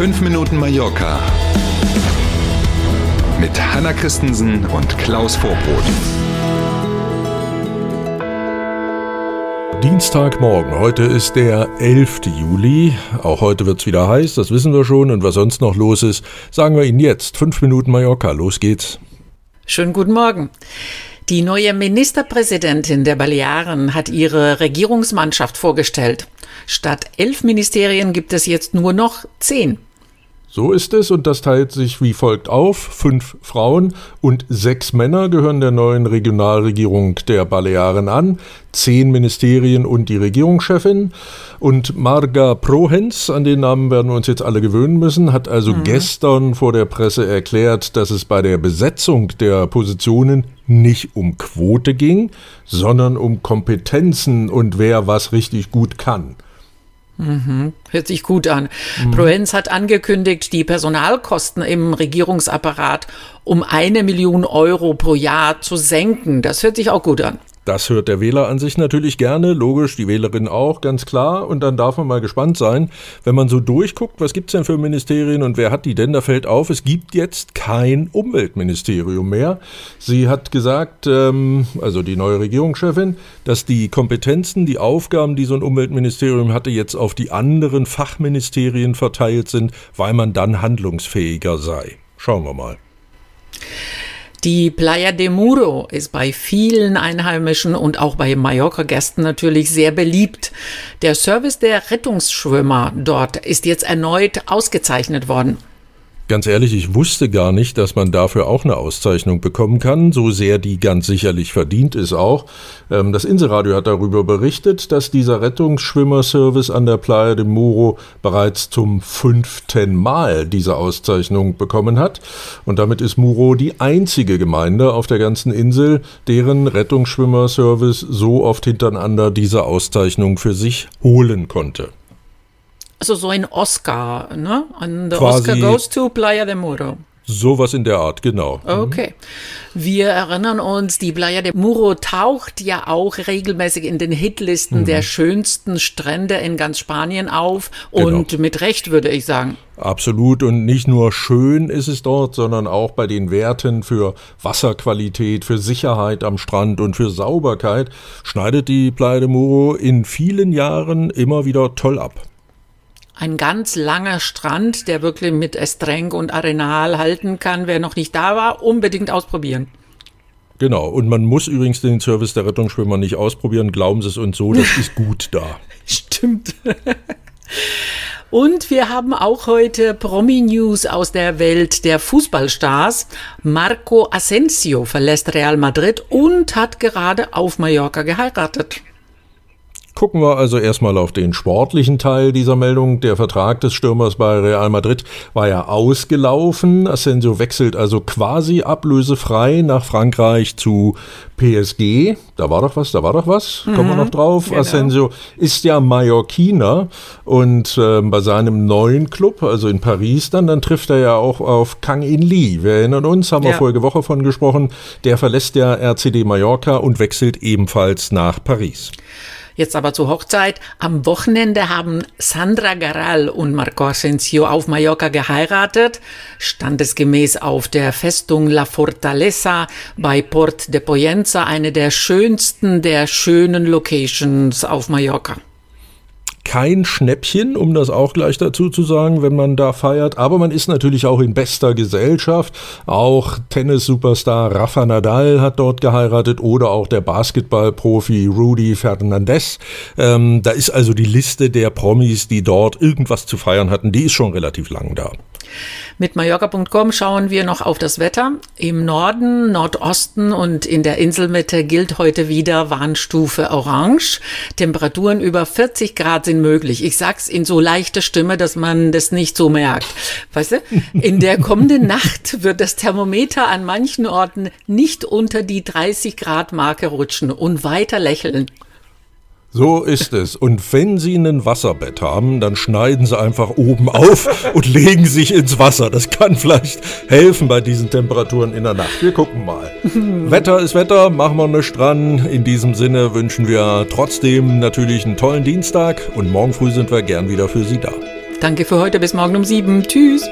5 Minuten Mallorca mit Hanna Christensen und Klaus Vorbrot. Dienstagmorgen. Heute ist der 11. Juli. Auch heute wird es wieder heiß, das wissen wir schon. Und was sonst noch los ist, sagen wir Ihnen jetzt. 5 Minuten Mallorca. Los geht's. Schönen guten Morgen. Die neue Ministerpräsidentin der Balearen hat ihre Regierungsmannschaft vorgestellt. Statt elf Ministerien gibt es jetzt nur noch zehn. So ist es und das teilt sich wie folgt auf. Fünf Frauen und sechs Männer gehören der neuen Regionalregierung der Balearen an, zehn Ministerien und die Regierungschefin. Und Marga Prohens, an den Namen werden wir uns jetzt alle gewöhnen müssen, hat also mhm. gestern vor der Presse erklärt, dass es bei der Besetzung der Positionen nicht um Quote ging, sondern um Kompetenzen und wer was richtig gut kann. Mhm. Hört sich gut an. Mhm. Proenz hat angekündigt, die Personalkosten im Regierungsapparat um eine Million Euro pro Jahr zu senken. Das hört sich auch gut an. Das hört der Wähler an sich natürlich gerne, logisch, die Wählerin auch, ganz klar. Und dann darf man mal gespannt sein, wenn man so durchguckt, was gibt es denn für Ministerien und wer hat die denn? Da fällt auf, es gibt jetzt kein Umweltministerium mehr. Sie hat gesagt, ähm, also die neue Regierungschefin, dass die Kompetenzen, die Aufgaben, die so ein Umweltministerium hatte, jetzt auf die anderen Fachministerien verteilt sind, weil man dann handlungsfähiger sei. Schauen wir mal. Die Playa de Muro ist bei vielen Einheimischen und auch bei Mallorca-Gästen natürlich sehr beliebt. Der Service der Rettungsschwimmer dort ist jetzt erneut ausgezeichnet worden. Ganz ehrlich, ich wusste gar nicht, dass man dafür auch eine Auszeichnung bekommen kann, so sehr die ganz sicherlich verdient ist auch. Ähm, das Inselradio hat darüber berichtet, dass dieser Rettungsschwimmerservice an der Playa de Muro bereits zum fünften Mal diese Auszeichnung bekommen hat. Und damit ist Muro die einzige Gemeinde auf der ganzen Insel, deren Rettungsschwimmerservice so oft hintereinander diese Auszeichnung für sich holen konnte. Also so ein Oscar, ne? Und the Quasi Oscar goes to Playa de Muro. Sowas in der Art, genau. Mhm. Okay. Wir erinnern uns, die Playa de Muro taucht ja auch regelmäßig in den Hitlisten mhm. der schönsten Strände in ganz Spanien auf und genau. mit Recht würde ich sagen. Absolut und nicht nur schön ist es dort, sondern auch bei den Werten für Wasserqualität, für Sicherheit am Strand und für Sauberkeit schneidet die Playa de Muro in vielen Jahren immer wieder toll ab ein ganz langer Strand, der wirklich mit Estreng und Arenal halten kann. Wer noch nicht da war, unbedingt ausprobieren. Genau, und man muss übrigens den Service der Rettungsschwimmer nicht ausprobieren, glauben Sie es uns so, das ist gut da. Stimmt. Und wir haben auch heute Promi-News aus der Welt der Fußballstars. Marco Asensio verlässt Real Madrid und hat gerade auf Mallorca geheiratet. Gucken wir also erstmal auf den sportlichen Teil dieser Meldung. Der Vertrag des Stürmers bei Real Madrid war ja ausgelaufen. Asensio wechselt also quasi ablösefrei nach Frankreich zu PSG. Da war doch was, da war doch was. Mhm, Kommen wir noch drauf. Genau. Asensio ist ja Mallorquiner und äh, bei seinem neuen Club, also in Paris dann, dann trifft er ja auch auf Kang In Lee. Wir erinnern uns, haben ja. wir vorige Woche von gesprochen. Der verlässt ja RCD Mallorca und wechselt ebenfalls nach Paris. Jetzt aber zur Hochzeit. Am Wochenende haben Sandra Garal und Marco Asensio auf Mallorca geheiratet, standesgemäß auf der Festung La Fortaleza bei Port de Poyenza, eine der schönsten der schönen Locations auf Mallorca kein Schnäppchen, um das auch gleich dazu zu sagen, wenn man da feiert. Aber man ist natürlich auch in bester Gesellschaft. Auch Tennis-Superstar Rafa Nadal hat dort geheiratet oder auch der Basketballprofi Rudy Fernandez. Ähm, da ist also die Liste der Promis, die dort irgendwas zu feiern hatten, die ist schon relativ lang da. Mit Mallorca.com schauen wir noch auf das Wetter. Im Norden, Nordosten und in der Inselmitte gilt heute wieder Warnstufe Orange. Temperaturen über 40 Grad sind möglich. Ich sag's in so leichter Stimme, dass man das nicht so merkt. Weißt du? In der kommenden Nacht wird das Thermometer an manchen Orten nicht unter die 30 Grad Marke rutschen und weiter lächeln. So ist es. Und wenn Sie ein Wasserbett haben, dann schneiden Sie einfach oben auf und legen sich ins Wasser. Das kann vielleicht helfen bei diesen Temperaturen in der Nacht. Wir gucken mal. Wetter ist Wetter, machen wir nichts dran. In diesem Sinne wünschen wir trotzdem natürlich einen tollen Dienstag und morgen früh sind wir gern wieder für Sie da. Danke für heute. Bis morgen um sieben. Tschüss.